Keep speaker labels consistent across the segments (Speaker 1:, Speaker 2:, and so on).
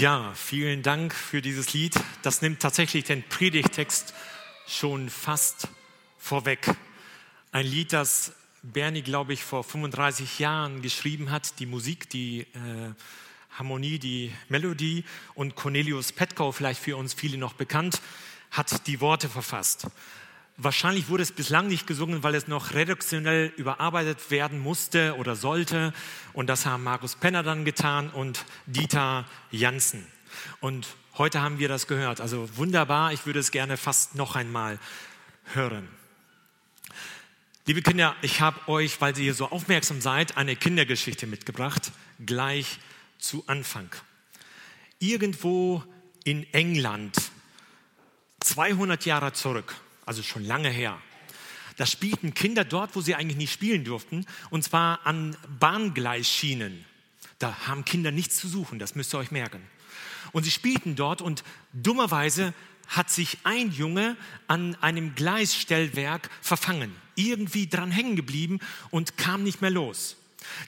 Speaker 1: Ja, vielen Dank für dieses Lied. Das nimmt tatsächlich den Predigtext schon fast vorweg. Ein Lied, das Bernie, glaube ich, vor 35 Jahren geschrieben hat. Die Musik, die äh, Harmonie, die Melodie. Und Cornelius Petkow, vielleicht für uns viele noch bekannt, hat die Worte verfasst. Wahrscheinlich wurde es bislang nicht gesungen, weil es noch redaktionell überarbeitet werden musste oder sollte. Und das haben Markus Penner dann getan und Dieter Janssen. Und heute haben wir das gehört. Also wunderbar, ich würde es gerne fast noch einmal hören. Liebe Kinder, ich habe euch, weil ihr so aufmerksam seid, eine Kindergeschichte mitgebracht, gleich zu Anfang. Irgendwo in England, 200 Jahre zurück, also schon lange her. Da spielten Kinder dort, wo sie eigentlich nicht spielen durften, und zwar an Bahngleisschienen. Da haben Kinder nichts zu suchen, das müsst ihr euch merken. Und sie spielten dort und dummerweise hat sich ein Junge an einem Gleisstellwerk verfangen, irgendwie dran hängen geblieben und kam nicht mehr los.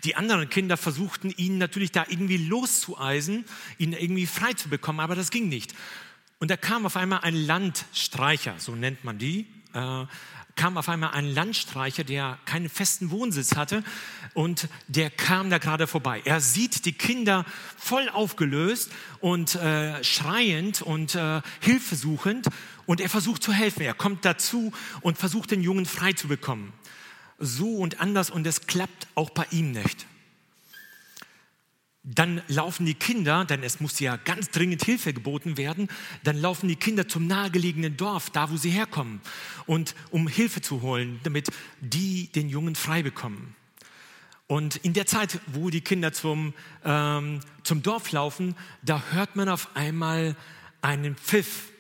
Speaker 1: Die anderen Kinder versuchten ihn natürlich da irgendwie loszueisen, ihn irgendwie frei zu bekommen, aber das ging nicht. Und da kam auf einmal ein Landstreicher, so nennt man die, äh, kam auf einmal ein Landstreicher, der keinen festen Wohnsitz hatte und der kam da gerade vorbei. Er sieht die Kinder voll aufgelöst und äh, schreiend und äh, hilfesuchend und er versucht zu helfen. Er kommt dazu und versucht den Jungen frei zu bekommen. So und anders und es klappt auch bei ihm nicht. Dann laufen die Kinder, denn es muss ja ganz dringend Hilfe geboten werden, dann laufen die Kinder zum nahegelegenen Dorf, da wo sie herkommen, und um Hilfe zu holen, damit die den Jungen frei bekommen. Und in der Zeit, wo die Kinder zum, ähm, zum Dorf laufen, da hört man auf einmal einen Pfiff,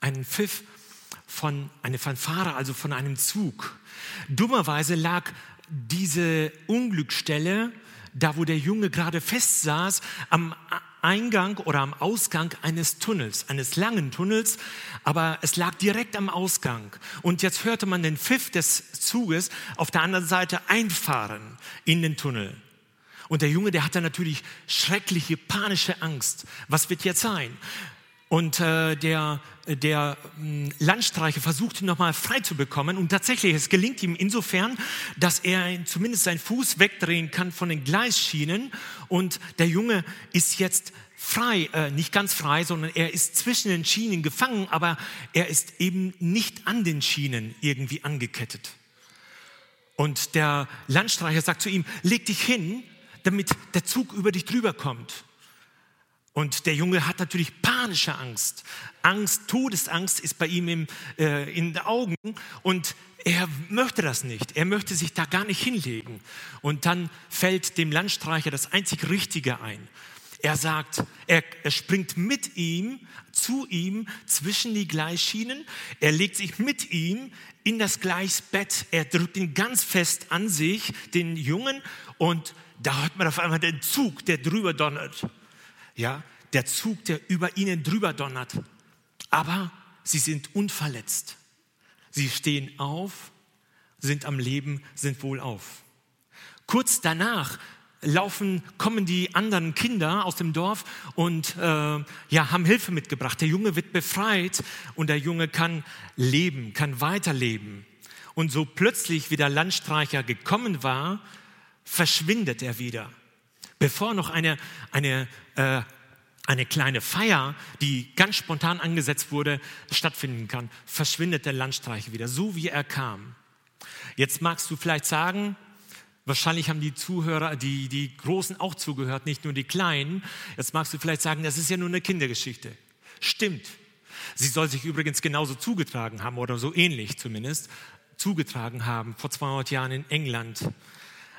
Speaker 1: einen Pfiff von einer Fanfare, also von einem Zug. Dummerweise lag diese Unglücksstelle da wo der Junge gerade festsaß, am Eingang oder am Ausgang eines Tunnels, eines langen Tunnels, aber es lag direkt am Ausgang. Und jetzt hörte man den Pfiff des Zuges auf der anderen Seite einfahren in den Tunnel. Und der Junge, der hatte natürlich schreckliche panische Angst. Was wird jetzt sein? Und äh, der, der äh, Landstreicher versucht ihn nochmal frei zu bekommen. Und tatsächlich, es gelingt ihm insofern, dass er zumindest seinen Fuß wegdrehen kann von den Gleisschienen. Und der Junge ist jetzt frei, äh, nicht ganz frei, sondern er ist zwischen den Schienen gefangen, aber er ist eben nicht an den Schienen irgendwie angekettet. Und der Landstreicher sagt zu ihm, leg dich hin, damit der Zug über dich drüber kommt. Und der Junge hat natürlich panische Angst. Angst, Todesangst ist bei ihm im, äh, in den Augen und er möchte das nicht. Er möchte sich da gar nicht hinlegen. Und dann fällt dem Landstreicher das einzig Richtige ein. Er sagt, er, er springt mit ihm, zu ihm, zwischen die Gleisschienen. Er legt sich mit ihm in das Gleisbett. Er drückt ihn ganz fest an sich, den Jungen. Und da hört man auf einmal den Zug, der drüber donnert ja, der Zug, der über ihnen drüber donnert. Aber sie sind unverletzt. Sie stehen auf, sind am Leben, sind wohlauf. Kurz danach laufen, kommen die anderen Kinder aus dem Dorf und äh, ja, haben Hilfe mitgebracht. Der Junge wird befreit und der Junge kann leben, kann weiterleben. Und so plötzlich, wie der Landstreicher gekommen war, verschwindet er wieder bevor noch eine, eine, äh, eine kleine Feier, die ganz spontan angesetzt wurde, stattfinden kann, verschwindet der Landstreicher wieder, so wie er kam. Jetzt magst du vielleicht sagen, wahrscheinlich haben die Zuhörer, die, die Großen auch zugehört, nicht nur die Kleinen. Jetzt magst du vielleicht sagen, das ist ja nur eine Kindergeschichte. Stimmt. Sie soll sich übrigens genauso zugetragen haben oder so ähnlich zumindest zugetragen haben vor 200 Jahren in England.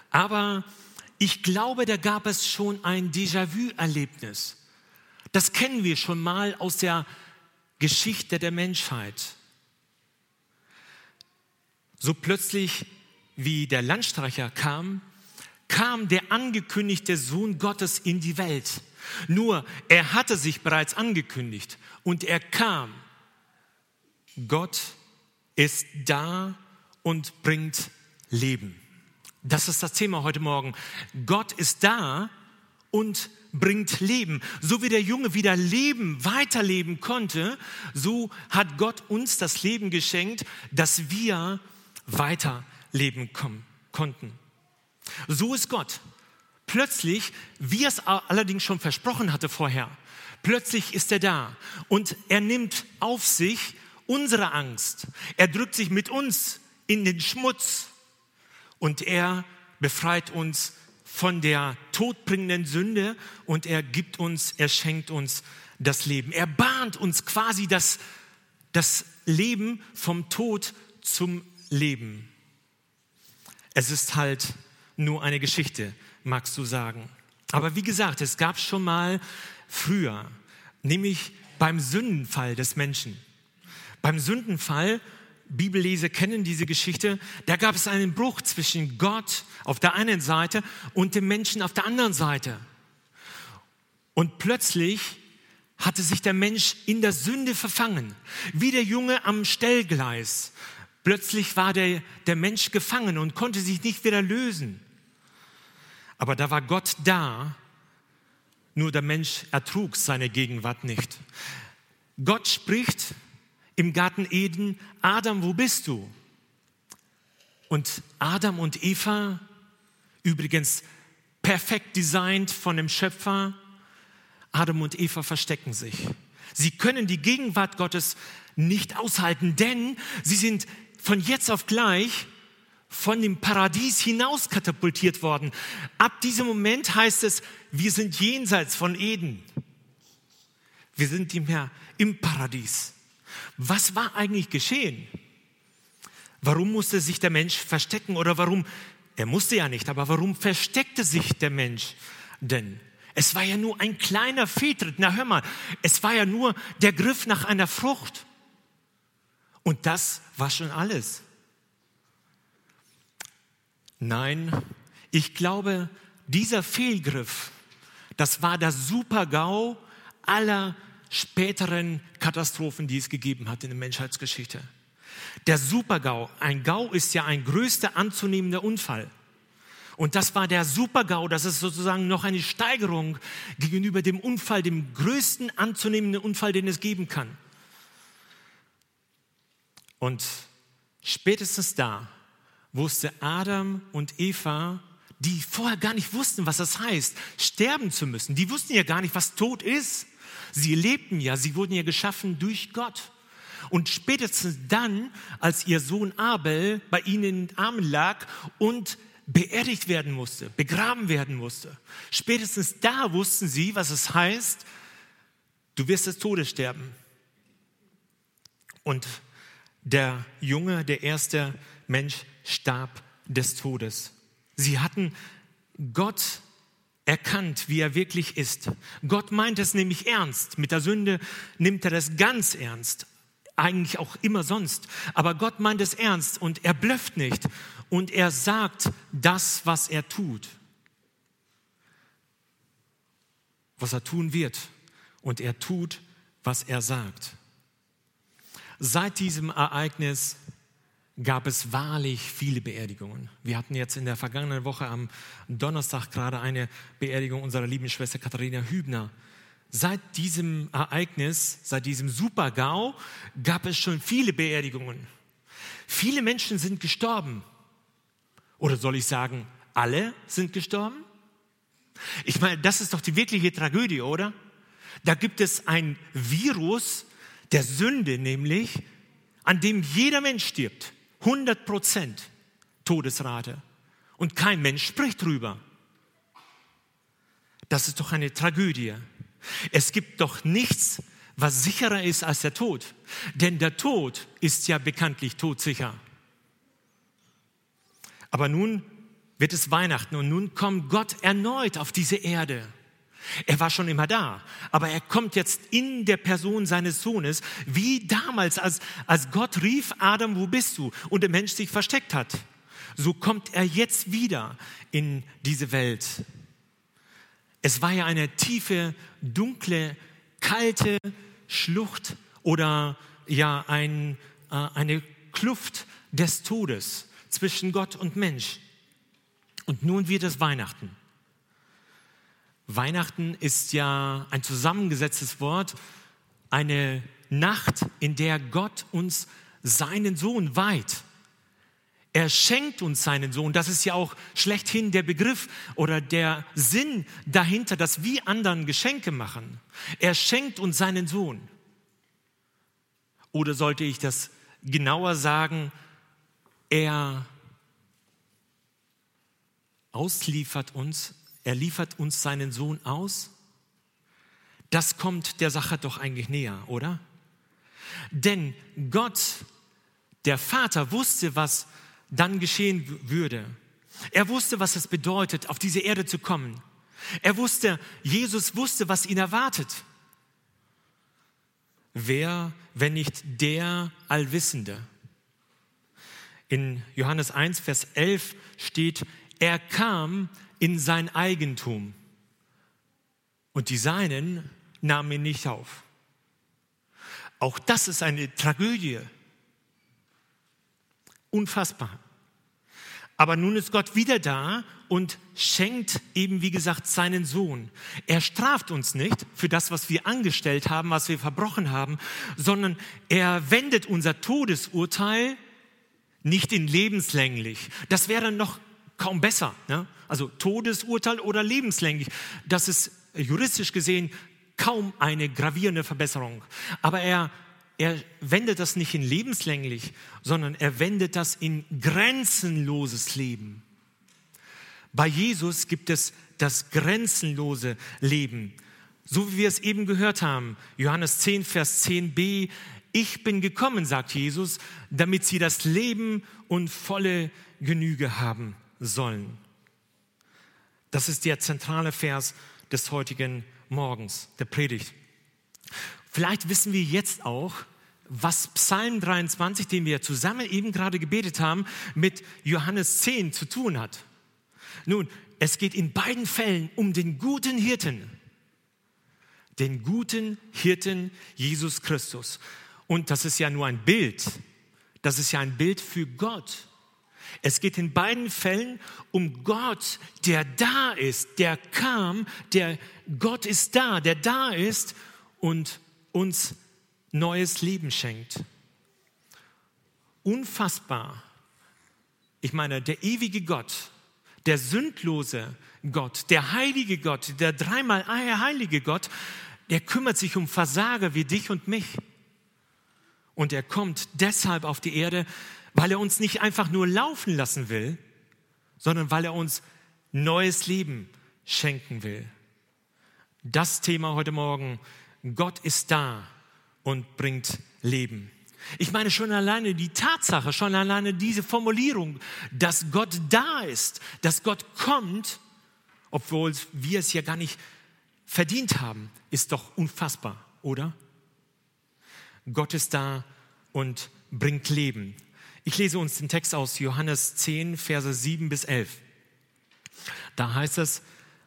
Speaker 1: Aber ich glaube, da gab es schon ein Déjà-vu-Erlebnis. Das kennen wir schon mal aus der Geschichte der Menschheit. So plötzlich, wie der Landstreicher kam, kam der angekündigte Sohn Gottes in die Welt. Nur, er hatte sich bereits angekündigt und er kam. Gott ist da und bringt Leben. Das ist das Thema heute Morgen. Gott ist da und bringt Leben. So wie der Junge wieder leben, weiterleben konnte, so hat Gott uns das Leben geschenkt, dass wir weiterleben konnten. So ist Gott. Plötzlich, wie er es allerdings schon versprochen hatte vorher, plötzlich ist er da und er nimmt auf sich unsere Angst. Er drückt sich mit uns in den Schmutz und er befreit uns von der todbringenden Sünde und er gibt uns, er schenkt uns das Leben. Er bahnt uns quasi das, das Leben vom Tod zum Leben. Es ist halt nur eine Geschichte, magst du sagen. Aber wie gesagt, es gab schon mal früher, nämlich beim Sündenfall des Menschen. Beim Sündenfall Bibelleser kennen diese Geschichte, da gab es einen Bruch zwischen Gott auf der einen Seite und dem Menschen auf der anderen Seite. Und plötzlich hatte sich der Mensch in der Sünde verfangen, wie der Junge am Stellgleis. Plötzlich war der, der Mensch gefangen und konnte sich nicht wieder lösen. Aber da war Gott da, nur der Mensch ertrug seine Gegenwart nicht. Gott spricht im Garten Eden, Adam, wo bist du? Und Adam und Eva, übrigens perfekt designt von dem Schöpfer, Adam und Eva verstecken sich. Sie können die Gegenwart Gottes nicht aushalten, denn sie sind von jetzt auf gleich von dem Paradies hinaus katapultiert worden. Ab diesem Moment heißt es, wir sind jenseits von Eden. Wir sind nicht mehr im Paradies. Was war eigentlich geschehen? Warum musste sich der Mensch verstecken oder warum, er musste ja nicht, aber warum versteckte sich der Mensch denn? Es war ja nur ein kleiner Fehltritt. Na hör mal, es war ja nur der Griff nach einer Frucht. Und das war schon alles. Nein, ich glaube, dieser Fehlgriff, das war der Super-GAU aller späteren Katastrophen, die es gegeben hat in der Menschheitsgeschichte. Der Super-GAU, ein GAU ist ja ein größter anzunehmender Unfall. Und das war der Super-GAU, das ist sozusagen noch eine Steigerung gegenüber dem Unfall, dem größten anzunehmenden Unfall, den es geben kann. Und spätestens da wusste Adam und Eva, die vorher gar nicht wussten, was das heißt, sterben zu müssen. Die wussten ja gar nicht, was Tod ist. Sie lebten ja, sie wurden ja geschaffen durch Gott. Und spätestens dann, als ihr Sohn Abel bei ihnen in den Armen lag und beerdigt werden musste, begraben werden musste, spätestens da wussten sie, was es heißt, du wirst des Todes sterben. Und der Junge, der erste Mensch, starb des Todes. Sie hatten Gott erkannt, wie er wirklich ist. Gott meint es nämlich ernst. Mit der Sünde nimmt er das ganz ernst. Eigentlich auch immer sonst. Aber Gott meint es ernst und er blöfft nicht. Und er sagt das, was er tut. Was er tun wird. Und er tut, was er sagt. Seit diesem Ereignis gab es wahrlich viele Beerdigungen. Wir hatten jetzt in der vergangenen Woche am Donnerstag gerade eine Beerdigung unserer lieben Schwester Katharina Hübner. Seit diesem Ereignis, seit diesem Super-GAU, gab es schon viele Beerdigungen. Viele Menschen sind gestorben. Oder soll ich sagen, alle sind gestorben? Ich meine, das ist doch die wirkliche Tragödie, oder? Da gibt es ein Virus der Sünde, nämlich, an dem jeder Mensch stirbt. 100 Prozent Todesrate. Und kein Mensch spricht drüber. Das ist doch eine Tragödie. Es gibt doch nichts, was sicherer ist als der Tod. Denn der Tod ist ja bekanntlich todsicher. Aber nun wird es Weihnachten und nun kommt Gott erneut auf diese Erde. Er war schon immer da, aber er kommt jetzt in der Person seines Sohnes, wie damals, als, als Gott rief, Adam, wo bist du? Und der Mensch sich versteckt hat. So kommt er jetzt wieder in diese Welt. Es war ja eine tiefe, dunkle, kalte Schlucht oder ja ein, äh, eine Kluft des Todes zwischen Gott und Mensch. Und nun wird es Weihnachten. Weihnachten ist ja ein zusammengesetztes Wort, eine Nacht, in der Gott uns seinen Sohn weiht. Er schenkt uns seinen Sohn. Das ist ja auch schlechthin der Begriff oder der Sinn dahinter, dass wir anderen Geschenke machen. Er schenkt uns seinen Sohn. Oder sollte ich das genauer sagen, er ausliefert uns, er liefert uns seinen Sohn aus? Das kommt der Sache doch eigentlich näher, oder? Denn Gott, der Vater, wusste, was dann geschehen würde. Er wusste, was es bedeutet, auf diese Erde zu kommen. Er wusste, Jesus wusste, was ihn erwartet. Wer, wenn nicht der Allwissende? In Johannes 1, Vers 11 steht, er kam in sein Eigentum und die Seinen nahmen ihn nicht auf. Auch das ist eine Tragödie. Unfassbar. Aber nun ist Gott wieder da und schenkt eben, wie gesagt, seinen Sohn. Er straft uns nicht für das, was wir angestellt haben, was wir verbrochen haben, sondern er wendet unser Todesurteil nicht in lebenslänglich. Das wäre noch kaum besser. Ne? Also Todesurteil oder lebenslänglich. Das ist juristisch gesehen kaum eine gravierende Verbesserung. Aber er, er wendet das nicht in lebenslänglich, sondern er wendet das in grenzenloses Leben. Bei Jesus gibt es das grenzenlose Leben. So wie wir es eben gehört haben, Johannes 10, Vers 10b, ich bin gekommen, sagt Jesus, damit sie das Leben und volle Genüge haben sollen. Das ist der zentrale Vers des heutigen Morgens, der Predigt. Vielleicht wissen wir jetzt auch, was Psalm 23, den wir zusammen eben gerade gebetet haben, mit Johannes 10 zu tun hat. Nun, es geht in beiden Fällen um den guten Hirten, den guten Hirten Jesus Christus. Und das ist ja nur ein Bild. Das ist ja ein Bild für Gott. Es geht in beiden Fällen um Gott, der da ist, der kam, der Gott ist da, der da ist und uns neues Leben schenkt. Unfassbar. Ich meine, der ewige Gott, der sündlose Gott, der heilige Gott, der dreimal heilige Gott, der kümmert sich um Versager wie dich und mich. Und er kommt deshalb auf die Erde, weil er uns nicht einfach nur laufen lassen will, sondern weil er uns neues Leben schenken will. Das Thema heute Morgen, Gott ist da und bringt Leben. Ich meine schon alleine die Tatsache, schon alleine diese Formulierung, dass Gott da ist, dass Gott kommt, obwohl wir es ja gar nicht verdient haben, ist doch unfassbar, oder? Gott ist da und bringt Leben. Ich lese uns den Text aus Johannes 10, Verse 7 bis 11. Da heißt es,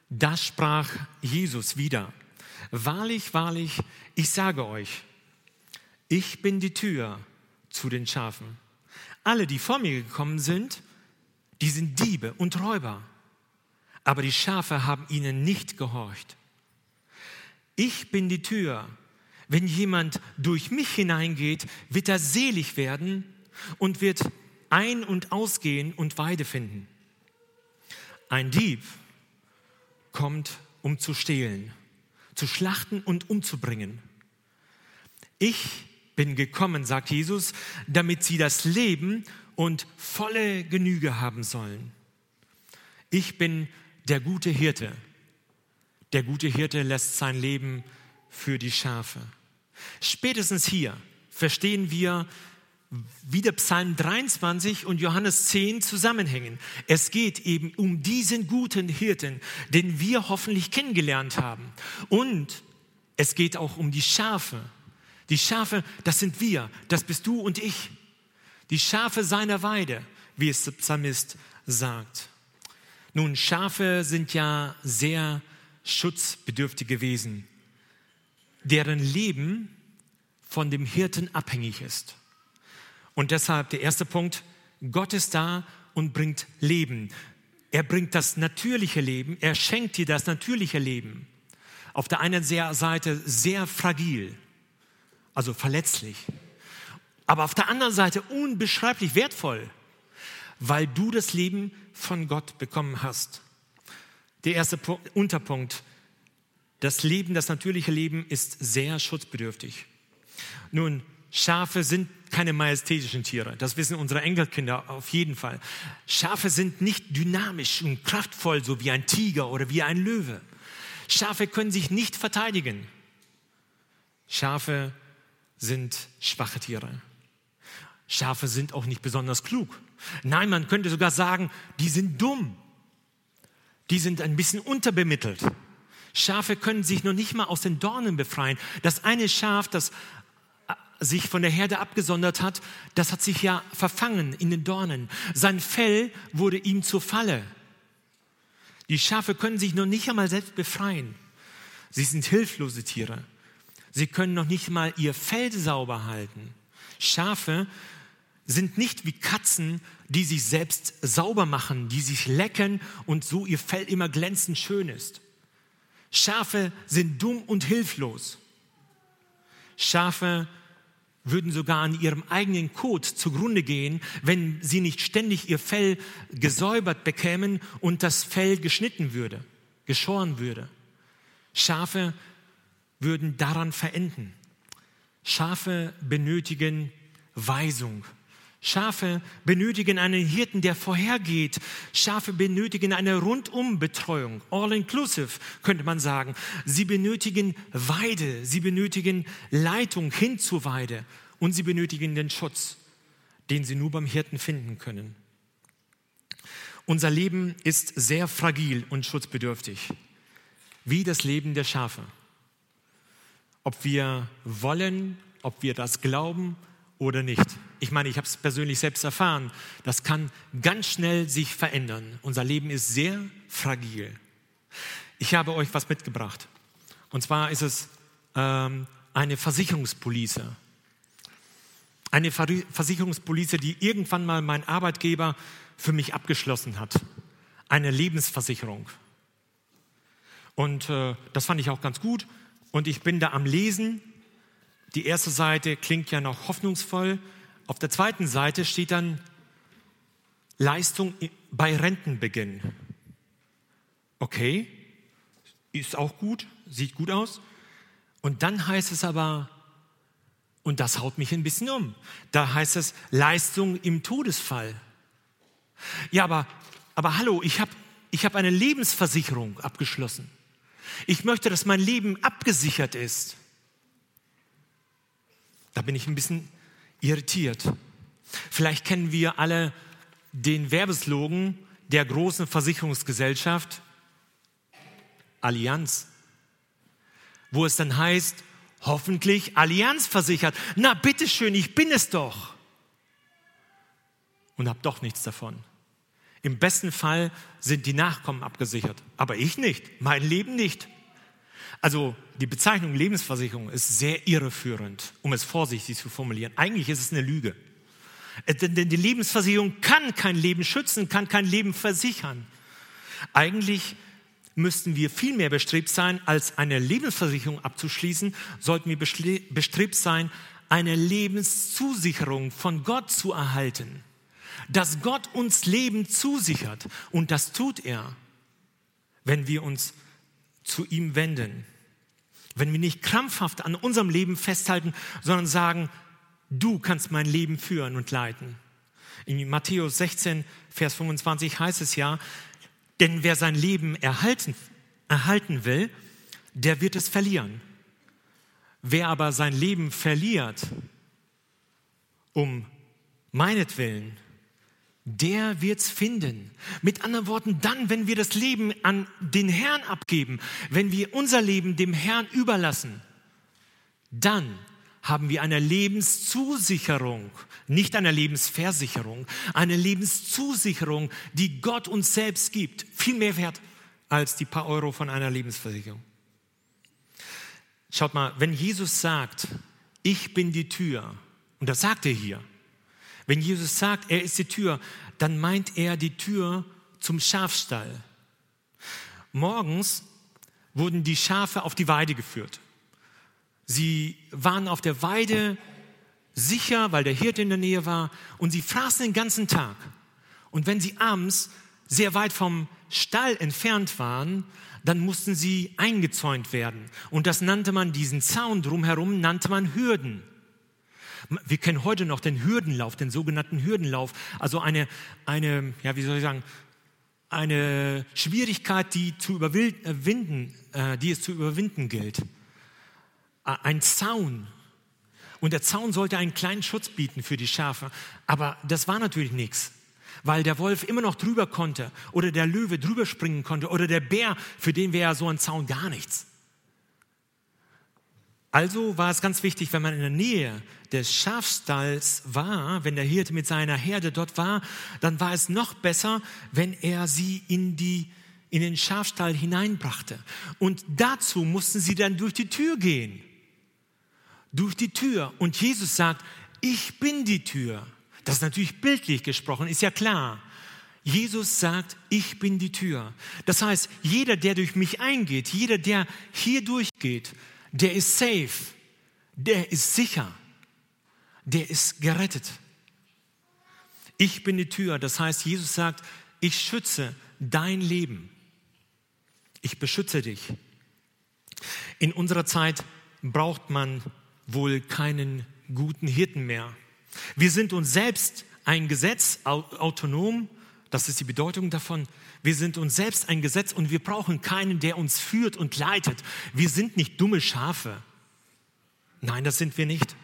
Speaker 1: das sprach Jesus wieder. Wahrlich, wahrlich, ich sage euch, ich bin die Tür zu den Schafen. Alle, die vor mir gekommen sind, die sind Diebe und Räuber. Aber die Schafe haben ihnen nicht gehorcht. Ich bin die Tür. Wenn jemand durch mich hineingeht, wird er selig werden und wird ein- und ausgehen und Weide finden. Ein Dieb kommt, um zu stehlen, zu schlachten und umzubringen. Ich bin gekommen, sagt Jesus, damit sie das Leben und volle Genüge haben sollen. Ich bin der gute Hirte. Der gute Hirte lässt sein Leben für die Schafe. Spätestens hier verstehen wir, wie der Psalm 23 und Johannes 10 zusammenhängen. Es geht eben um diesen guten Hirten, den wir hoffentlich kennengelernt haben. Und es geht auch um die Schafe. Die Schafe, das sind wir, das bist du und ich. Die Schafe seiner Weide, wie es der Psalmist sagt. Nun, Schafe sind ja sehr schutzbedürftige Wesen, deren Leben von dem Hirten abhängig ist. Und deshalb der erste Punkt, Gott ist da und bringt Leben. er bringt das natürliche Leben, er schenkt dir das natürliche Leben. Auf der einen Seite sehr fragil, also verletzlich, aber auf der anderen Seite unbeschreiblich wertvoll, weil du das Leben von Gott bekommen hast. Der erste Unterpunkt, das Leben, das natürliche Leben ist sehr schutzbedürftig. Nun, Schafe sind keine majestätischen Tiere. Das wissen unsere Enkelkinder auf jeden Fall. Schafe sind nicht dynamisch und kraftvoll, so wie ein Tiger oder wie ein Löwe. Schafe können sich nicht verteidigen. Schafe sind schwache Tiere. Schafe sind auch nicht besonders klug. Nein, man könnte sogar sagen, die sind dumm. Die sind ein bisschen unterbemittelt. Schafe können sich noch nicht mal aus den Dornen befreien. Das eine Schaf, das sich von der Herde abgesondert hat, das hat sich ja verfangen in den Dornen. Sein Fell wurde ihm zur Falle. Die Schafe können sich noch nicht einmal selbst befreien. Sie sind hilflose Tiere. Sie können noch nicht mal ihr Fell sauber halten. Schafe sind nicht wie Katzen, die sich selbst sauber machen, die sich lecken und so ihr Fell immer glänzend schön ist. Schafe sind dumm und hilflos. Schafe würden sogar an ihrem eigenen Kot zugrunde gehen, wenn sie nicht ständig ihr Fell gesäubert bekämen und das Fell geschnitten würde, geschoren würde. Schafe würden daran verenden. Schafe benötigen Weisung. Schafe benötigen einen Hirten, der vorhergeht. Schafe benötigen eine Rundumbetreuung, all inclusive könnte man sagen. Sie benötigen Weide, sie benötigen Leitung hin zur Weide und sie benötigen den Schutz, den sie nur beim Hirten finden können. Unser Leben ist sehr fragil und schutzbedürftig, wie das Leben der Schafe. Ob wir wollen, ob wir das glauben oder nicht. Ich meine, ich habe es persönlich selbst erfahren. Das kann ganz schnell sich verändern. Unser Leben ist sehr fragil. Ich habe euch was mitgebracht. Und zwar ist es ähm, eine Versicherungspolice. Eine Versicherungspolice, die irgendwann mal mein Arbeitgeber für mich abgeschlossen hat. Eine Lebensversicherung. Und äh, das fand ich auch ganz gut. Und ich bin da am Lesen die erste Seite klingt ja noch hoffnungsvoll. Auf der zweiten Seite steht dann Leistung bei Rentenbeginn. Okay, ist auch gut, sieht gut aus. Und dann heißt es aber, und das haut mich ein bisschen um, da heißt es Leistung im Todesfall. Ja, aber, aber hallo, ich habe ich hab eine Lebensversicherung abgeschlossen. Ich möchte, dass mein Leben abgesichert ist. Da bin ich ein bisschen irritiert. Vielleicht kennen wir alle den Werbeslogan der großen Versicherungsgesellschaft Allianz, wo es dann heißt, hoffentlich Allianz versichert. Na bitteschön, ich bin es doch. Und habe doch nichts davon. Im besten Fall sind die Nachkommen abgesichert, aber ich nicht, mein Leben nicht. Also die Bezeichnung Lebensversicherung ist sehr irreführend, um es vorsichtig zu formulieren. Eigentlich ist es eine Lüge. Äh, denn die Lebensversicherung kann kein Leben schützen, kann kein Leben versichern. Eigentlich müssten wir viel mehr bestrebt sein, als eine Lebensversicherung abzuschließen, sollten wir bestrebt sein, eine Lebenszusicherung von Gott zu erhalten. Dass Gott uns Leben zusichert und das tut er, wenn wir uns zu ihm wenden. Wenn wir nicht krampfhaft an unserem Leben festhalten, sondern sagen, du kannst mein Leben führen und leiten. In Matthäus 16, Vers 25 heißt es ja, denn wer sein Leben erhalten, erhalten will, der wird es verlieren. Wer aber sein Leben verliert, um meinetwillen, der wird's finden. Mit anderen Worten, dann, wenn wir das Leben an den Herrn abgeben, wenn wir unser Leben dem Herrn überlassen, dann haben wir eine Lebenszusicherung, nicht eine Lebensversicherung, eine Lebenszusicherung, die Gott uns selbst gibt, viel mehr wert als die paar Euro von einer Lebensversicherung. Schaut mal, wenn Jesus sagt, ich bin die Tür, und das sagt er hier, wenn Jesus sagt, er ist die Tür, dann meint er die Tür zum Schafstall. Morgens wurden die Schafe auf die Weide geführt. Sie waren auf der Weide sicher, weil der Hirte in der Nähe war, und sie fraßen den ganzen Tag. Und wenn sie abends sehr weit vom Stall entfernt waren, dann mussten sie eingezäunt werden. Und das nannte man, diesen Zaun drumherum nannte man Hürden. Wir kennen heute noch den Hürdenlauf, den sogenannten Hürdenlauf. Also eine, eine ja, wie soll ich sagen, eine Schwierigkeit, die, zu überwinden, äh, die es zu überwinden gilt. Ein Zaun. Und der Zaun sollte einen kleinen Schutz bieten für die Schafe. Aber das war natürlich nichts weil der Wolf immer noch drüber konnte oder der Löwe drüber springen konnte oder der Bär, für den wäre so ein Zaun gar nichts. Also war es ganz wichtig, wenn man in der Nähe des Schafstalls war, wenn der Hirte mit seiner Herde dort war, dann war es noch besser, wenn er sie in, die, in den Schafstall hineinbrachte. Und dazu mussten sie dann durch die Tür gehen. Durch die Tür. Und Jesus sagt, ich bin die Tür. Das ist natürlich bildlich gesprochen, ist ja klar. Jesus sagt, ich bin die Tür. Das heißt, jeder, der durch mich eingeht, jeder, der hier durchgeht, der ist safe, der ist sicher, der ist gerettet. Ich bin die Tür. Das heißt, Jesus sagt, ich schütze dein Leben. Ich beschütze dich. In unserer Zeit braucht man wohl keinen guten Hirten mehr. Wir sind uns selbst ein Gesetz, autonom, das ist die Bedeutung davon. Wir sind uns selbst ein Gesetz und wir brauchen keinen, der uns führt und leitet. Wir sind nicht dumme Schafe. Nein, das sind wir nicht.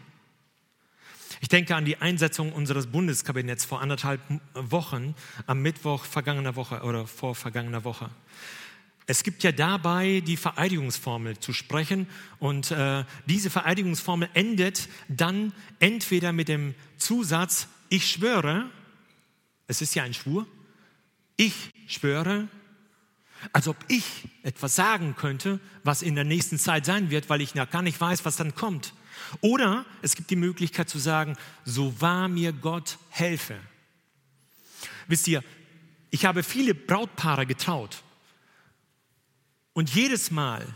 Speaker 1: Ich denke an die Einsetzung unseres Bundeskabinetts vor anderthalb Wochen, am Mittwoch vergangener Woche oder vor vergangener Woche. Es gibt ja dabei die Vereidigungsformel zu sprechen und äh, diese Vereidigungsformel endet dann entweder mit dem Zusatz, ich schwöre, es ist ja ein Schwur, ich schwöre, als ob ich etwas sagen könnte, was in der nächsten Zeit sein wird, weil ich noch gar nicht weiß, was dann kommt. Oder es gibt die Möglichkeit zu sagen, so wahr mir Gott helfe. Wisst ihr, ich habe viele Brautpaare getraut und jedes Mal,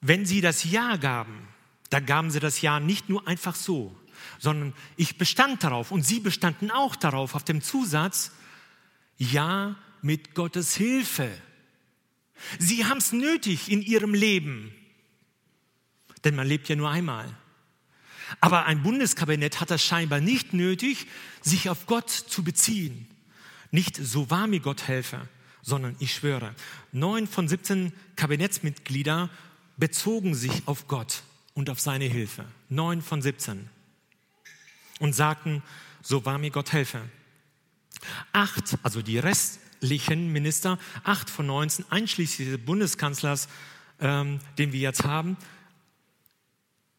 Speaker 1: wenn sie das Ja gaben, da gaben sie das Ja nicht nur einfach so, sondern ich bestand darauf und sie bestanden auch darauf, auf dem Zusatz, Ja mit Gottes Hilfe. Sie haben es nötig in ihrem Leben, denn man lebt ja nur einmal. Aber ein Bundeskabinett hat das scheinbar nicht nötig, sich auf Gott zu beziehen. Nicht so wahr mir Gott helfe, sondern ich schwöre, neun von 17 Kabinettsmitglieder bezogen sich auf Gott und auf seine Hilfe. Neun von 17. Und sagten, so wahr mir Gott helfe. Acht, also die restlichen Minister, acht von 19, einschließlich des Bundeskanzlers, ähm, den wir jetzt haben,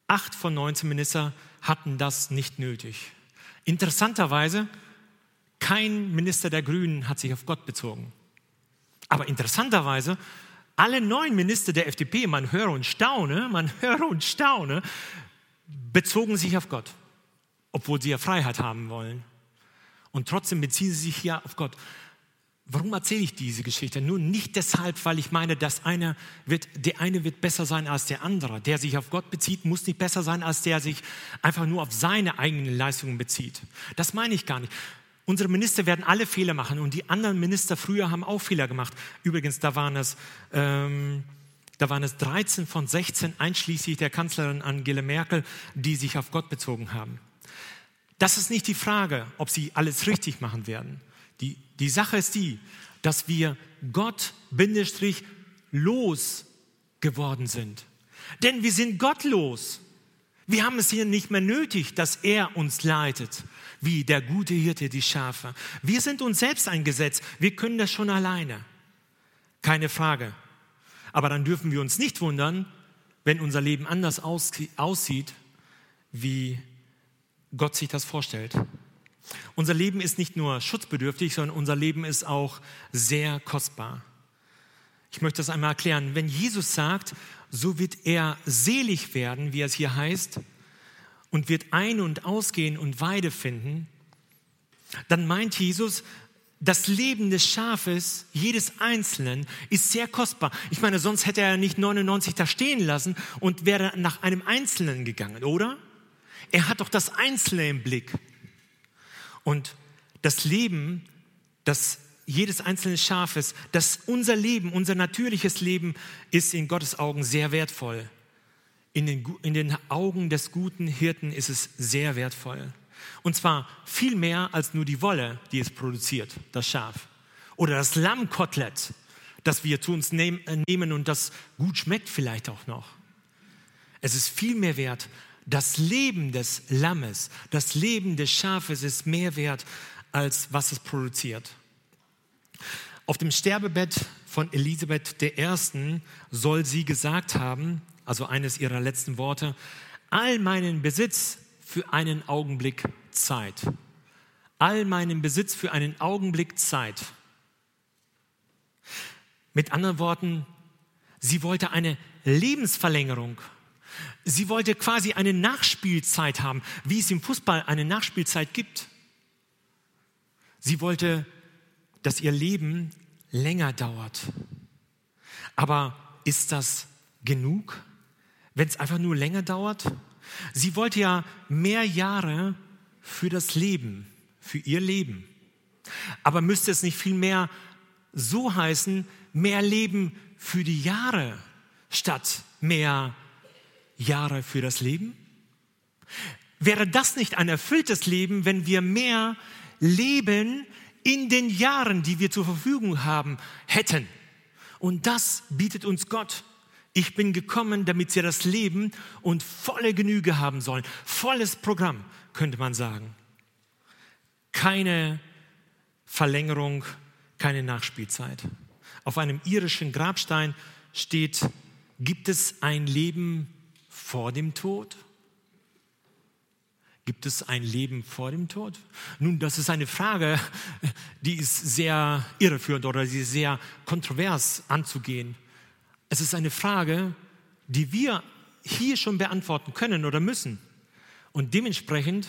Speaker 1: acht von 19 Minister hatten das nicht nötig. Interessanterweise, kein Minister der Grünen hat sich auf Gott bezogen. Aber interessanterweise, alle neun Minister der FDP, man höre und staune, man höre und staune, bezogen sich auf Gott, obwohl sie ja Freiheit haben wollen. Und trotzdem beziehen sie sich ja auf Gott. Warum erzähle ich diese Geschichte? Nun nicht deshalb, weil ich meine, dass einer wird, der eine wird besser sein als der andere. Der sich auf Gott bezieht, muss nicht besser sein als der sich einfach nur auf seine eigenen Leistungen bezieht. Das meine ich gar nicht. Unsere Minister werden alle Fehler machen und die anderen Minister früher haben auch Fehler gemacht. Übrigens, da waren es, ähm, da waren es 13 von 16, einschließlich der Kanzlerin Angela Merkel, die sich auf Gott bezogen haben. Das ist nicht die Frage, ob sie alles richtig machen werden. Die, die Sache ist die, dass wir Gott Bindestrich los geworden sind. Denn wir sind gottlos. Wir haben es hier nicht mehr nötig, dass er uns leitet wie der gute Hirte die Schafe. Wir sind uns selbst ein Gesetz. Wir können das schon alleine. Keine Frage. Aber dann dürfen wir uns nicht wundern, wenn unser Leben anders aussieht, wie Gott sich das vorstellt. Unser Leben ist nicht nur schutzbedürftig, sondern unser Leben ist auch sehr kostbar. Ich möchte das einmal erklären. Wenn Jesus sagt, so wird er selig werden, wie es hier heißt, und wird ein- und ausgehen und Weide finden, dann meint Jesus, das Leben des Schafes, jedes Einzelnen, ist sehr kostbar. Ich meine, sonst hätte er nicht 99 da stehen lassen und wäre nach einem Einzelnen gegangen, oder? Er hat doch das Einzelne im Blick. Und das Leben, das jedes einzelne Schafes, dass unser Leben, unser natürliches Leben ist in Gottes Augen sehr wertvoll. In den, in den Augen des guten Hirten ist es sehr wertvoll. Und zwar viel mehr als nur die Wolle, die es produziert, das Schaf. Oder das Lammkotelett, das wir zu uns äh, nehmen und das gut schmeckt vielleicht auch noch. Es ist viel mehr wert. Das Leben des Lammes, das Leben des Schafes ist mehr wert, als was es produziert. Auf dem Sterbebett von Elisabeth I. soll sie gesagt haben, also eines ihrer letzten Worte, all meinen Besitz für einen Augenblick Zeit. All meinen Besitz für einen Augenblick Zeit. Mit anderen Worten, sie wollte eine Lebensverlängerung. Sie wollte quasi eine Nachspielzeit haben, wie es im Fußball eine Nachspielzeit gibt. Sie wollte dass ihr Leben länger dauert. Aber ist das genug, wenn es einfach nur länger dauert? Sie wollte ja mehr Jahre für das Leben, für ihr Leben. Aber müsste es nicht vielmehr so heißen, mehr Leben für die Jahre statt mehr Jahre für das Leben? Wäre das nicht ein erfülltes Leben, wenn wir mehr Leben in den Jahren, die wir zur Verfügung haben, hätten. Und das bietet uns Gott. Ich bin gekommen, damit sie das Leben und volle Genüge haben sollen. Volles Programm, könnte man sagen. Keine Verlängerung, keine Nachspielzeit. Auf einem irischen Grabstein steht, gibt es ein Leben vor dem Tod? Gibt es ein Leben vor dem Tod? Nun, das ist eine Frage, die ist sehr irreführend oder die ist sehr kontrovers anzugehen. Es ist eine Frage, die wir hier schon beantworten können oder müssen. Und dementsprechend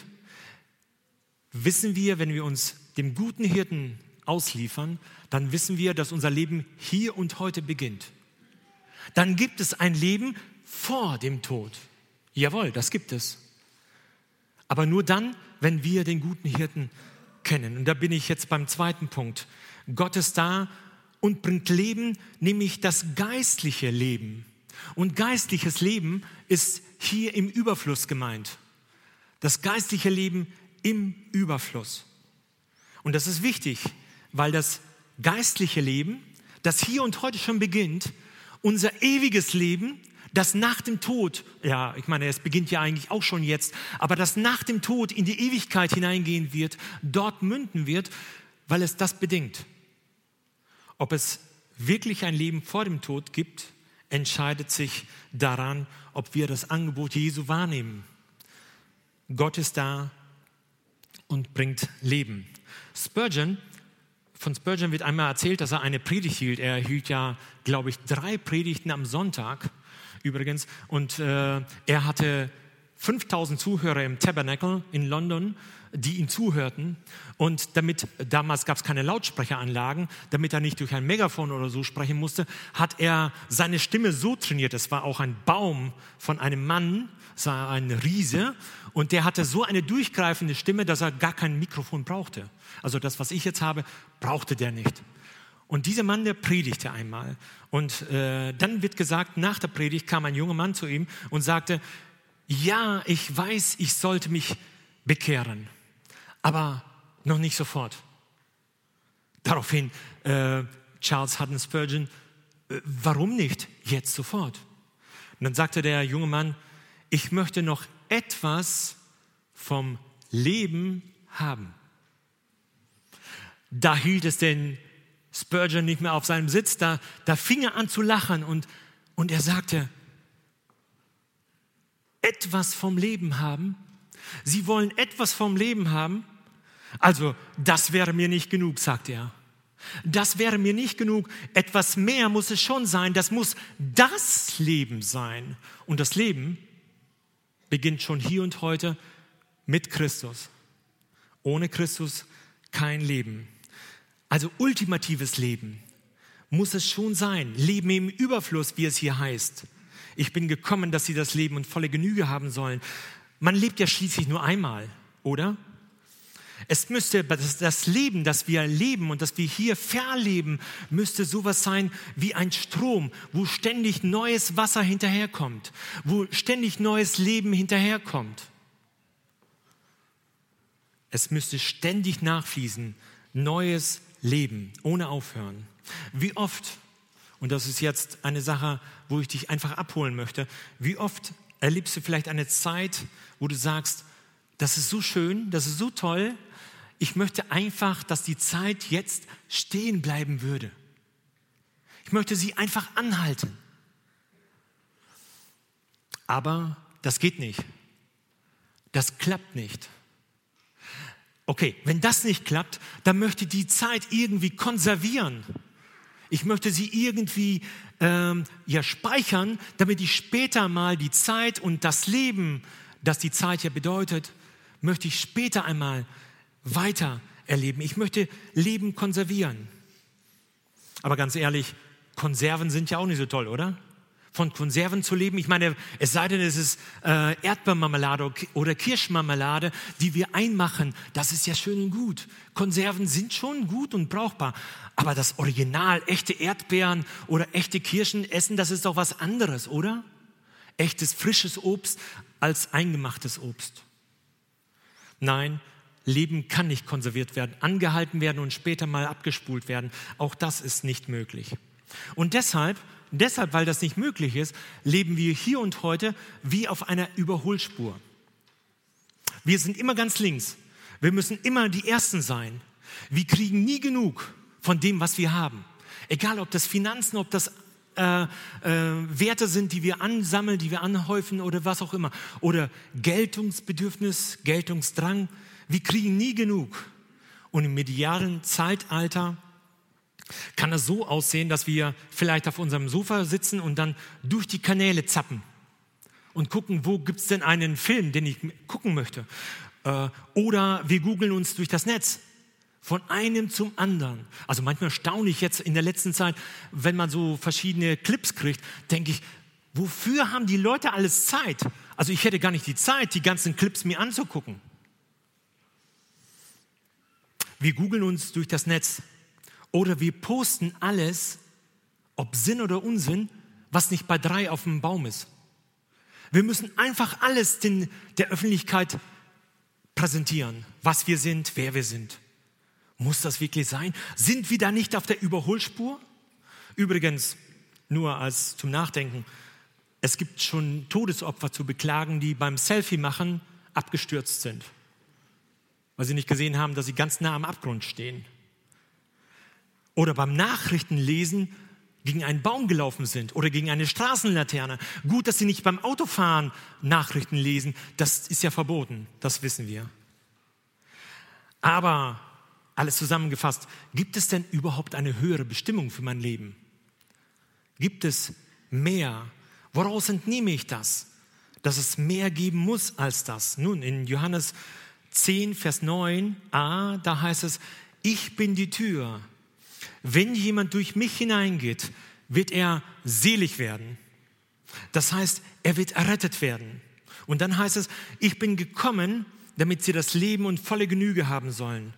Speaker 1: wissen wir, wenn wir uns dem guten Hirten ausliefern, dann wissen wir, dass unser Leben hier und heute beginnt. Dann gibt es ein Leben vor dem Tod. Jawohl, das gibt es. Aber nur dann, wenn wir den guten Hirten kennen. Und da bin ich jetzt beim zweiten Punkt. Gott ist da und bringt Leben, nämlich das geistliche Leben. Und geistliches Leben ist hier im Überfluss gemeint. Das geistliche Leben im Überfluss. Und das ist wichtig, weil das geistliche Leben, das hier und heute schon beginnt, unser ewiges Leben dass nach dem Tod, ja, ich meine, es beginnt ja eigentlich auch schon jetzt, aber dass nach dem Tod in die Ewigkeit hineingehen wird, dort münden wird, weil es das bedingt. Ob es wirklich ein Leben vor dem Tod gibt, entscheidet sich daran, ob wir das Angebot Jesu wahrnehmen. Gott ist da und bringt Leben. Spurgeon, von Spurgeon wird einmal erzählt, dass er eine Predigt hielt. Er hielt ja, glaube ich, drei Predigten am Sonntag übrigens. Und äh, er hatte 5000 Zuhörer im Tabernacle in London, die ihm zuhörten. Und damit, damals gab es keine Lautsprecheranlagen, damit er nicht durch ein Megafon oder so sprechen musste, hat er seine Stimme so trainiert. Es war auch ein Baum von einem Mann, es war ein Riese. Und der hatte so eine durchgreifende Stimme, dass er gar kein Mikrofon brauchte. Also das, was ich jetzt habe, brauchte der nicht. Und dieser Mann, der predigte einmal. Und äh, dann wird gesagt, nach der Predigt kam ein junger Mann zu ihm und sagte, ja, ich weiß, ich sollte mich bekehren, aber noch nicht sofort. Daraufhin äh, Charles Hutton Spurgeon, äh, warum nicht jetzt sofort? Und dann sagte der junge Mann, ich möchte noch etwas vom Leben haben. Da hielt es den Spurgeon nicht mehr auf seinem Sitz, da, da fing er an zu lachen und, und er sagte, etwas vom Leben haben. Sie wollen etwas vom Leben haben. Also, das wäre mir nicht genug, sagt er. Das wäre mir nicht genug. Etwas mehr muss es schon sein. Das muss das Leben sein. Und das Leben beginnt schon hier und heute mit Christus. Ohne Christus kein Leben. Also ultimatives Leben muss es schon sein. Leben im Überfluss, wie es hier heißt. Ich bin gekommen, dass sie das Leben und volle Genüge haben sollen. Man lebt ja schließlich nur einmal, oder? Es müsste das Leben, das wir leben und das wir hier verleben, müsste sowas sein wie ein Strom, wo ständig neues Wasser hinterherkommt, wo ständig neues Leben hinterherkommt. Es müsste ständig nachfließen, neues Leben, ohne aufhören. Wie oft, und das ist jetzt eine Sache, wo ich dich einfach abholen möchte, wie oft erlebst du vielleicht eine Zeit, wo du sagst, das ist so schön, das ist so toll, ich möchte einfach, dass die Zeit jetzt stehen bleiben würde. Ich möchte sie einfach anhalten. Aber das geht nicht. Das klappt nicht. Okay, wenn das nicht klappt, dann möchte ich die Zeit irgendwie konservieren. Ich möchte sie irgendwie ähm, ja, speichern, damit ich später mal die Zeit und das Leben, das die Zeit ja bedeutet, möchte ich später einmal weiter erleben. Ich möchte Leben konservieren. Aber ganz ehrlich, Konserven sind ja auch nicht so toll, oder? Von Konserven zu leben. Ich meine, es sei denn, es ist äh, Erdbeermarmelade oder Kirschmarmelade, die wir einmachen. Das ist ja schön und gut. Konserven sind schon gut und brauchbar. Aber das Original, echte Erdbeeren oder echte Kirschen essen, das ist doch was anderes, oder? Echtes frisches Obst als eingemachtes Obst. Nein, Leben kann nicht konserviert werden, angehalten werden und später mal abgespult werden. Auch das ist nicht möglich. Und deshalb, deshalb, weil das nicht möglich ist, leben wir hier und heute wie auf einer Überholspur. Wir sind immer ganz links. Wir müssen immer die Ersten sein. Wir kriegen nie genug von dem, was wir haben. Egal, ob das Finanzen, ob das äh, äh, Werte sind, die wir ansammeln, die wir anhäufen oder was auch immer. Oder Geltungsbedürfnis, Geltungsdrang. Wir kriegen nie genug. Und im medialen Zeitalter kann es so aussehen, dass wir vielleicht auf unserem Sofa sitzen und dann durch die Kanäle zappen und gucken, wo gibt es denn einen Film, den ich gucken möchte. Äh, oder wir googeln uns durch das Netz von einem zum anderen. Also manchmal staune ich jetzt in der letzten Zeit, wenn man so verschiedene Clips kriegt, denke ich, wofür haben die Leute alles Zeit? Also ich hätte gar nicht die Zeit, die ganzen Clips mir anzugucken. Wir googeln uns durch das Netz oder wir posten alles, ob Sinn oder Unsinn, was nicht bei drei auf dem Baum ist. Wir müssen einfach alles den, der Öffentlichkeit präsentieren, was wir sind, wer wir sind. Muss das wirklich sein? Sind wir da nicht auf der Überholspur? Übrigens, nur als zum Nachdenken, es gibt schon Todesopfer zu beklagen, die beim Selfie machen abgestürzt sind weil sie nicht gesehen haben, dass sie ganz nah am Abgrund stehen. Oder beim Nachrichtenlesen gegen einen Baum gelaufen sind oder gegen eine Straßenlaterne. Gut, dass sie nicht beim Autofahren Nachrichten lesen, das ist ja verboten, das wissen wir. Aber alles zusammengefasst, gibt es denn überhaupt eine höhere Bestimmung für mein Leben? Gibt es mehr? Woraus entnehme ich das? Dass es mehr geben muss als das. Nun, in Johannes 10, Vers 9a, da heißt es, ich bin die Tür. Wenn jemand durch mich hineingeht, wird er selig werden. Das heißt, er wird errettet werden. Und dann heißt es, ich bin gekommen, damit sie das Leben und volle Genüge haben sollen.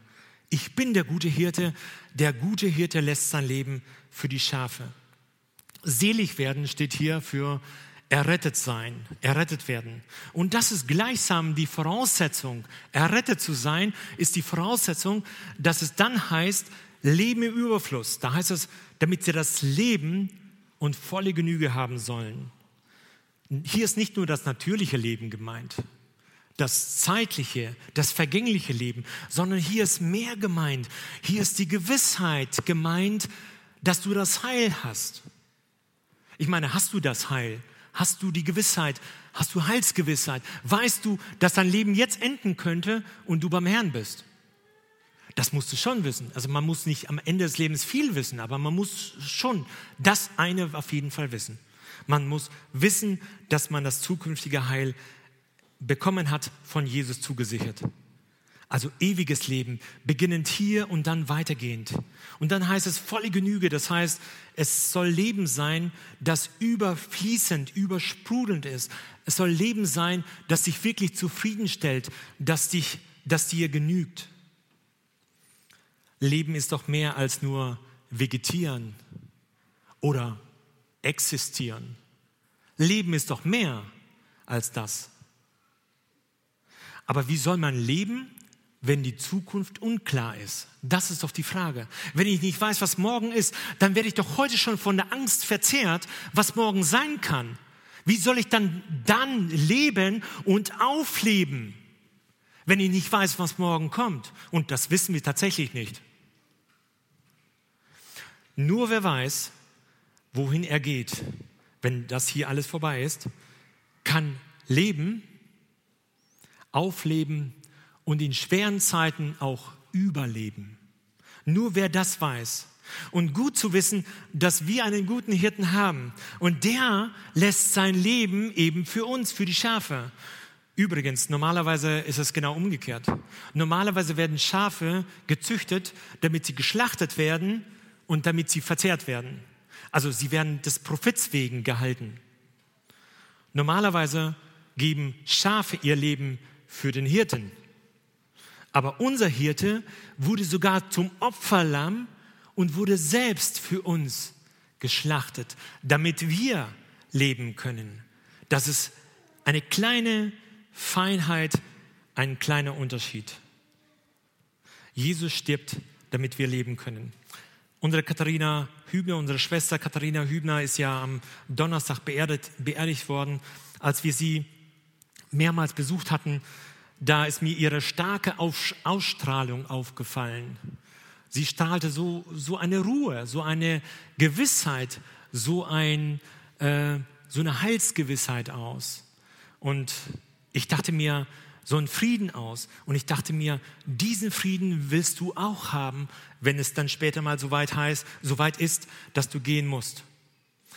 Speaker 1: Ich bin der gute Hirte, der gute Hirte lässt sein Leben für die Schafe. Selig werden steht hier für errettet sein, errettet werden. Und das ist gleichsam die Voraussetzung. Errettet zu sein ist die Voraussetzung, dass es dann heißt, Leben im Überfluss. Da heißt es, damit sie das Leben und volle Genüge haben sollen. Hier ist nicht nur das natürliche Leben gemeint, das zeitliche, das vergängliche Leben, sondern hier ist mehr gemeint. Hier ist die Gewissheit gemeint, dass du das Heil hast. Ich meine, hast du das Heil? hast du die Gewissheit, hast du Heilsgewissheit, weißt du, dass dein Leben jetzt enden könnte und du beim Herrn bist. Das musst du schon wissen. Also man muss nicht am Ende des Lebens viel wissen, aber man muss schon das eine auf jeden Fall wissen. Man muss wissen, dass man das zukünftige Heil bekommen hat, von Jesus zugesichert. Also ewiges Leben, beginnend hier und dann weitergehend. Und dann heißt es volle Genüge, das heißt, es soll Leben sein, das überfließend, übersprudelnd ist. Es soll Leben sein, das dich wirklich zufriedenstellt, das, dich, das dir genügt. Leben ist doch mehr als nur vegetieren oder existieren. Leben ist doch mehr als das. Aber wie soll man leben, wenn die Zukunft unklar ist? Das ist doch die Frage. Wenn ich nicht weiß, was morgen ist, dann werde ich doch heute schon von der Angst verzehrt, was morgen sein kann. Wie soll ich dann dann leben und aufleben, wenn ich nicht weiß, was morgen kommt? Und das wissen wir tatsächlich nicht. Nur wer weiß, wohin er geht, wenn das hier alles vorbei ist, kann leben, aufleben und in schweren Zeiten auch überleben. Nur wer das weiß. Und gut zu wissen, dass wir einen guten Hirten haben. Und der lässt sein Leben eben für uns, für die Schafe. Übrigens, normalerweise ist es genau umgekehrt. Normalerweise werden Schafe gezüchtet, damit sie geschlachtet werden und damit sie verzehrt werden. Also sie werden des Profits wegen gehalten. Normalerweise geben Schafe ihr Leben für den Hirten. Aber unser Hirte wurde sogar zum Opferlamm und wurde selbst für uns geschlachtet, damit wir leben können. Das ist eine kleine Feinheit, ein kleiner Unterschied. Jesus stirbt, damit wir leben können. Unsere Katharina Hübner, unsere Schwester Katharina Hübner ist ja am Donnerstag beerdigt, beerdigt worden. Als wir sie mehrmals besucht hatten, da ist mir ihre starke Ausstrahlung aufgefallen. Sie strahlte so, so eine Ruhe, so eine Gewissheit, so, ein, äh, so eine Heilsgewissheit aus. Und ich dachte mir, so einen Frieden aus. Und ich dachte mir, diesen Frieden willst du auch haben, wenn es dann später mal so weit heißt, so weit ist, dass du gehen musst.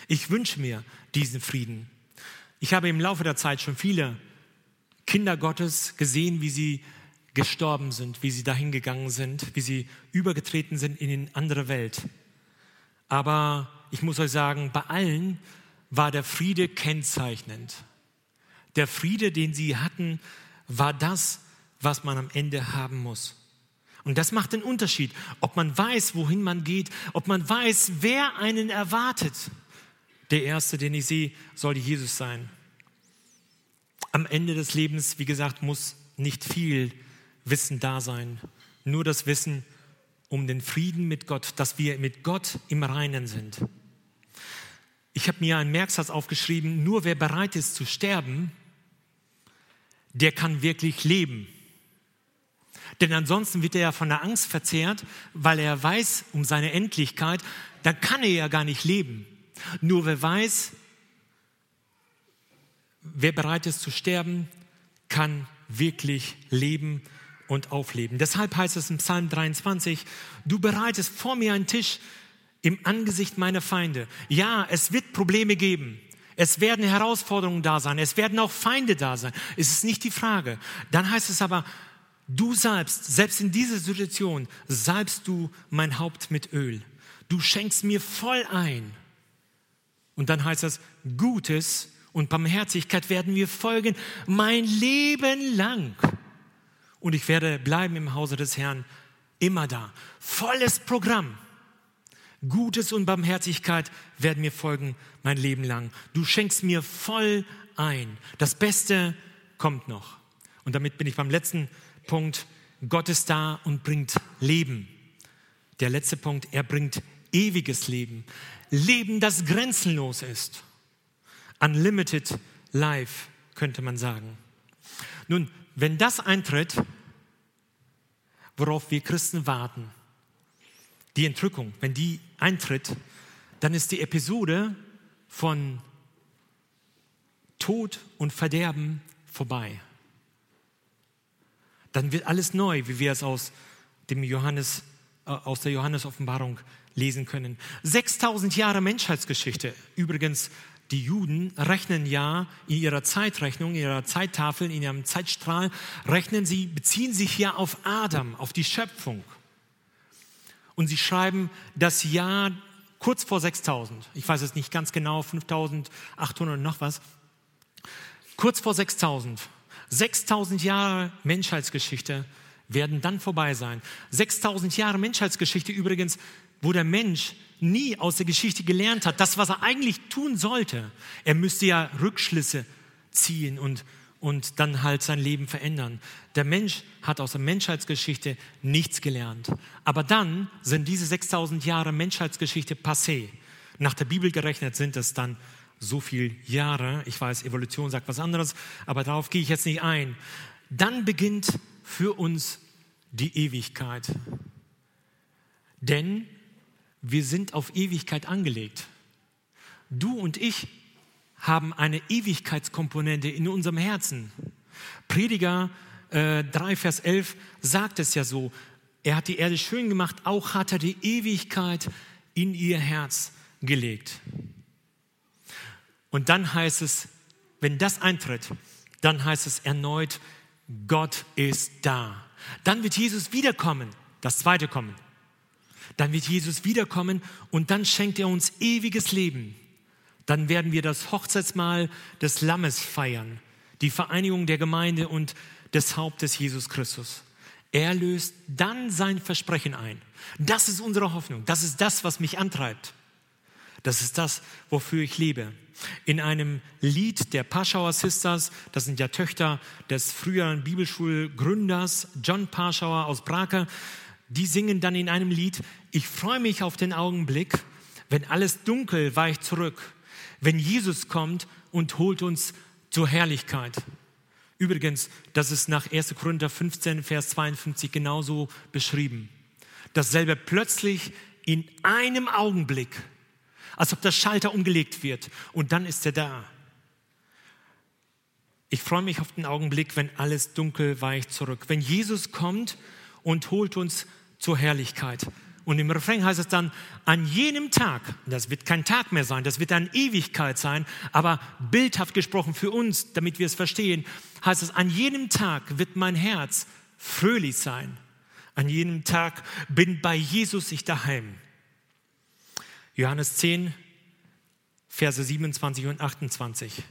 Speaker 1: Ich wünsche mir diesen Frieden. Ich habe im Laufe der Zeit schon viele Kinder Gottes gesehen, wie sie gestorben sind, wie sie dahin gegangen sind, wie sie übergetreten sind in eine andere Welt. Aber ich muss euch sagen, bei allen war der Friede kennzeichnend. Der Friede, den sie hatten, war das, was man am Ende haben muss. Und das macht den Unterschied, ob man weiß, wohin man geht, ob man weiß, wer einen erwartet. Der Erste, den ich sehe, soll Jesus sein. Am Ende des Lebens, wie gesagt, muss nicht viel Wissen da sein, nur das Wissen um den Frieden mit Gott, dass wir mit Gott im Reinen sind. Ich habe mir einen Merksatz aufgeschrieben, nur wer bereit ist zu sterben, der kann wirklich leben. Denn ansonsten wird er ja von der Angst verzehrt, weil er weiß um seine Endlichkeit, dann kann er ja gar nicht leben. Nur wer weiß, wer bereit ist zu sterben, kann wirklich leben und aufleben. Deshalb heißt es im Psalm 23, du bereitest vor mir einen Tisch im Angesicht meiner Feinde. Ja, es wird Probleme geben. Es werden Herausforderungen da sein. Es werden auch Feinde da sein. Es ist nicht die Frage. Dann heißt es aber, du salbst, selbst in dieser Situation, salbst du mein Haupt mit Öl. Du schenkst mir voll ein. Und dann heißt es, Gutes und Barmherzigkeit werden mir folgen mein Leben lang. Und ich werde bleiben im Hause des Herrn immer da. Volles Programm. Gutes und Barmherzigkeit werden mir folgen mein Leben lang. Du schenkst mir voll ein. Das Beste kommt noch. Und damit bin ich beim letzten Punkt. Gott ist da und bringt Leben. Der letzte Punkt, er bringt ewiges Leben. Leben, das grenzenlos ist. Unlimited Life, könnte man sagen. Nun, wenn das eintritt, worauf wir Christen warten, die Entrückung, wenn die eintritt, dann ist die Episode von Tod und Verderben vorbei. Dann wird alles neu, wie wir es aus dem Johannes, äh, aus der Johannes-Offenbarung lesen können. 6000 Jahre Menschheitsgeschichte. Übrigens, Die Juden rechnen ja in ihrer Zeitrechnung, in ihrer Zeittafel, in ihrem Zeitstrahl, rechnen sie, beziehen sich ja auf Adam, auf die Schöpfung. Und sie schreiben das Jahr kurz vor 6000, ich weiß es nicht ganz genau, 5800 noch was, kurz vor 6000, 6000 Jahre Menschheitsgeschichte werden dann vorbei sein. 6000 Jahre Menschheitsgeschichte übrigens, wo der Mensch nie aus der Geschichte gelernt hat, das, was er eigentlich tun sollte. Er müsste ja Rückschlüsse ziehen und, und dann halt sein Leben verändern. Der Mensch hat aus der Menschheitsgeschichte nichts gelernt. Aber dann sind diese 6000 Jahre Menschheitsgeschichte passé. Nach der Bibel gerechnet sind es dann so viele Jahre. Ich weiß, Evolution sagt was anderes, aber darauf gehe ich jetzt nicht ein. Dann beginnt für uns die Ewigkeit. Denn wir sind auf Ewigkeit angelegt. Du und ich haben eine Ewigkeitskomponente in unserem Herzen. Prediger äh, 3, Vers 11 sagt es ja so. Er hat die Erde schön gemacht, auch hat er die Ewigkeit in ihr Herz gelegt. Und dann heißt es, wenn das eintritt, dann heißt es erneut, Gott ist da. Dann wird Jesus wiederkommen, das zweite Kommen. Dann wird Jesus wiederkommen und dann schenkt er uns ewiges Leben. Dann werden wir das Hochzeitsmahl des Lammes feiern, die Vereinigung der Gemeinde und des Hauptes Jesus Christus. Er löst dann sein Versprechen ein. Das ist unsere Hoffnung. Das ist das, was mich antreibt. Das ist das, wofür ich lebe. In einem Lied der Paschauer Sisters, das sind ja Töchter des früheren Bibelschulgründers John Paschauer aus Brake, die singen dann in einem Lied, ich freue mich auf den Augenblick, wenn alles dunkel weicht zurück, wenn Jesus kommt und holt uns zur Herrlichkeit. Übrigens, das ist nach 1. Korinther 15, Vers 52 genauso beschrieben. Dasselbe plötzlich in einem Augenblick, als ob der Schalter umgelegt wird und dann ist er da. Ich freue mich auf den Augenblick, wenn alles dunkel weicht zurück. Wenn Jesus kommt und holt uns zur Herrlichkeit. Und im Refrain heißt es dann, an jenem Tag, das wird kein Tag mehr sein, das wird eine Ewigkeit sein, aber bildhaft gesprochen für uns, damit wir es verstehen, heißt es, an jenem Tag wird mein Herz fröhlich sein. An jenem Tag bin bei Jesus ich daheim. Johannes 10, Verse 27 und 28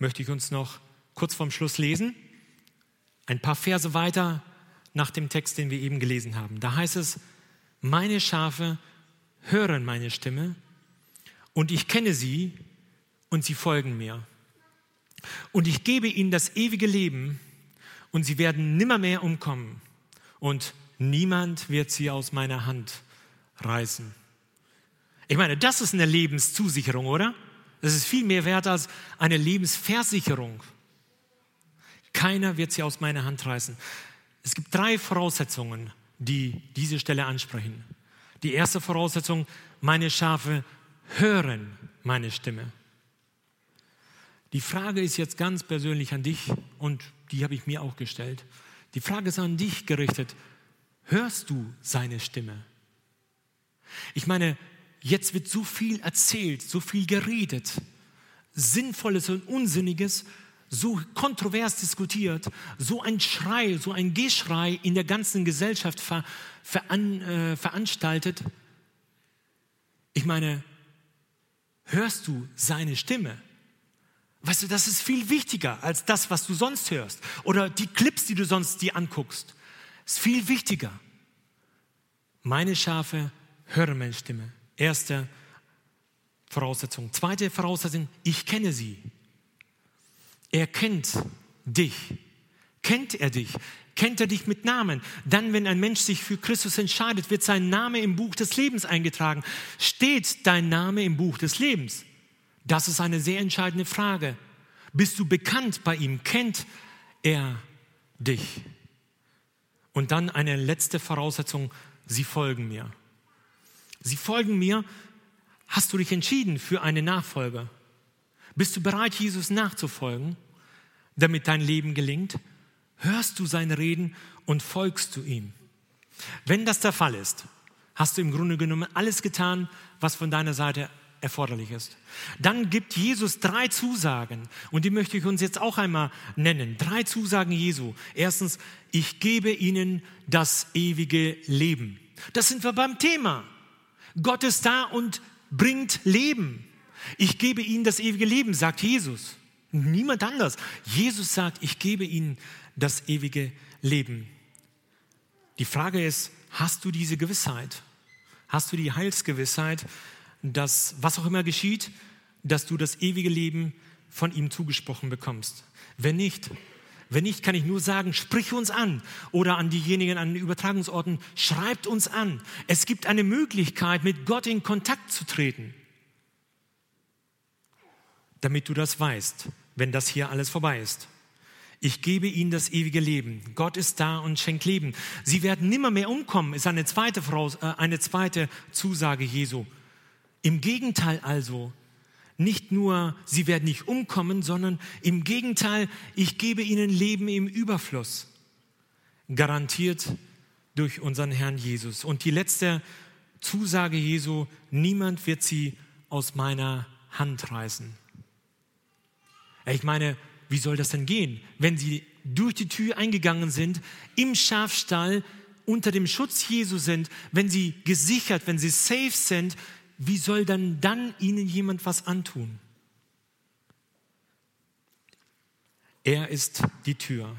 Speaker 1: möchte ich uns noch kurz vorm Schluss lesen. Ein paar Verse weiter nach dem Text, den wir eben gelesen haben. Da heißt es, meine Schafe hören meine Stimme und ich kenne sie und sie folgen mir. Und ich gebe ihnen das ewige Leben und sie werden nimmermehr umkommen und niemand wird sie aus meiner Hand reißen. Ich meine, das ist eine Lebenszusicherung, oder? Das ist viel mehr wert als eine Lebensversicherung. Keiner wird sie aus meiner Hand reißen. Es gibt drei Voraussetzungen, die diese Stelle ansprechen. Die erste Voraussetzung, meine Schafe hören meine Stimme. Die Frage ist jetzt ganz persönlich an dich und die habe ich mir auch gestellt. Die Frage ist an dich gerichtet. Hörst du seine Stimme? Ich meine, jetzt wird so viel erzählt, so viel geredet, Sinnvolles und Unsinniges so kontrovers diskutiert, so ein Schrei, so ein Geschrei in der ganzen Gesellschaft ver, veran, äh, veranstaltet. Ich meine, hörst du seine Stimme? Weißt du, das ist viel wichtiger als das, was du sonst hörst oder die Clips, die du sonst dir anguckst. Ist viel wichtiger. Meine Schafe hören meine Stimme. Erste Voraussetzung. Zweite Voraussetzung, ich kenne sie. Er kennt dich. Kennt er dich? Kennt er dich mit Namen? Dann, wenn ein Mensch sich für Christus entscheidet, wird sein Name im Buch des Lebens eingetragen. Steht dein Name im Buch des Lebens? Das ist eine sehr entscheidende Frage. Bist du bekannt bei ihm? Kennt er dich? Und dann eine letzte Voraussetzung, sie folgen mir. Sie folgen mir. Hast du dich entschieden für eine Nachfolge? Bist du bereit, Jesus nachzufolgen, damit dein Leben gelingt? Hörst du seine Reden und folgst du ihm? Wenn das der Fall ist, hast du im Grunde genommen alles getan, was von deiner Seite erforderlich ist. Dann gibt Jesus drei Zusagen und die möchte ich uns jetzt auch einmal nennen. Drei Zusagen Jesu. Erstens, ich gebe ihnen das ewige Leben. Das sind wir beim Thema. Gott ist da und bringt Leben. Ich gebe ihnen das ewige Leben, sagt Jesus. Niemand anders. Jesus sagt, ich gebe ihnen das ewige Leben. Die Frage ist, hast du diese Gewissheit? Hast du die Heilsgewissheit, dass was auch immer geschieht, dass du das ewige Leben von ihm zugesprochen bekommst? Wenn nicht, wenn nicht, kann ich nur sagen, sprich uns an oder an diejenigen an den Übertragungsorten, schreibt uns an. Es gibt eine Möglichkeit, mit Gott in Kontakt zu treten, damit du das weißt, wenn das hier alles vorbei ist. Ich gebe ihnen das ewige Leben. Gott ist da und schenkt Leben. Sie werden nimmer mehr umkommen, ist eine zweite, Voraus äh, eine zweite Zusage Jesu. Im Gegenteil also, nicht nur, sie werden nicht umkommen, sondern im Gegenteil, ich gebe ihnen Leben im Überfluss. Garantiert durch unseren Herrn Jesus. Und die letzte Zusage Jesu, niemand wird sie aus meiner Hand reißen. Ich meine, wie soll das denn gehen, wenn sie durch die Tür eingegangen sind, im Schafstall unter dem Schutz Jesu sind, wenn sie gesichert, wenn sie safe sind, wie soll dann dann ihnen jemand was antun? Er ist die Tür.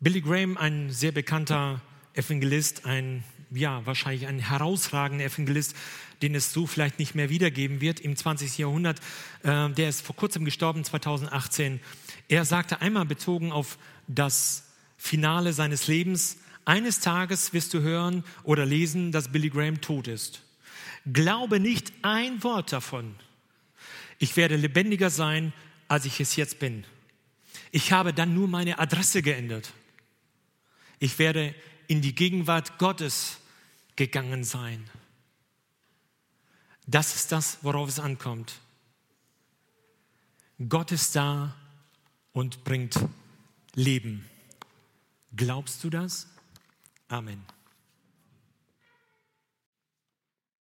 Speaker 1: Billy Graham, ein sehr bekannter Evangelist, ein ja, wahrscheinlich ein herausragender Evangelist, den es so vielleicht nicht mehr wiedergeben wird im 20. Jahrhundert. Äh, der ist vor kurzem gestorben, 2018. Er sagte einmal bezogen auf das Finale seines Lebens, eines Tages wirst du hören oder lesen, dass Billy Graham tot ist. Glaube nicht ein Wort davon. Ich werde lebendiger sein, als ich es jetzt bin. Ich habe dann nur meine Adresse geändert. Ich werde in die Gegenwart Gottes gegangen sein. Das ist das, worauf es ankommt. Gott ist da und bringt Leben. Glaubst du das? Amen.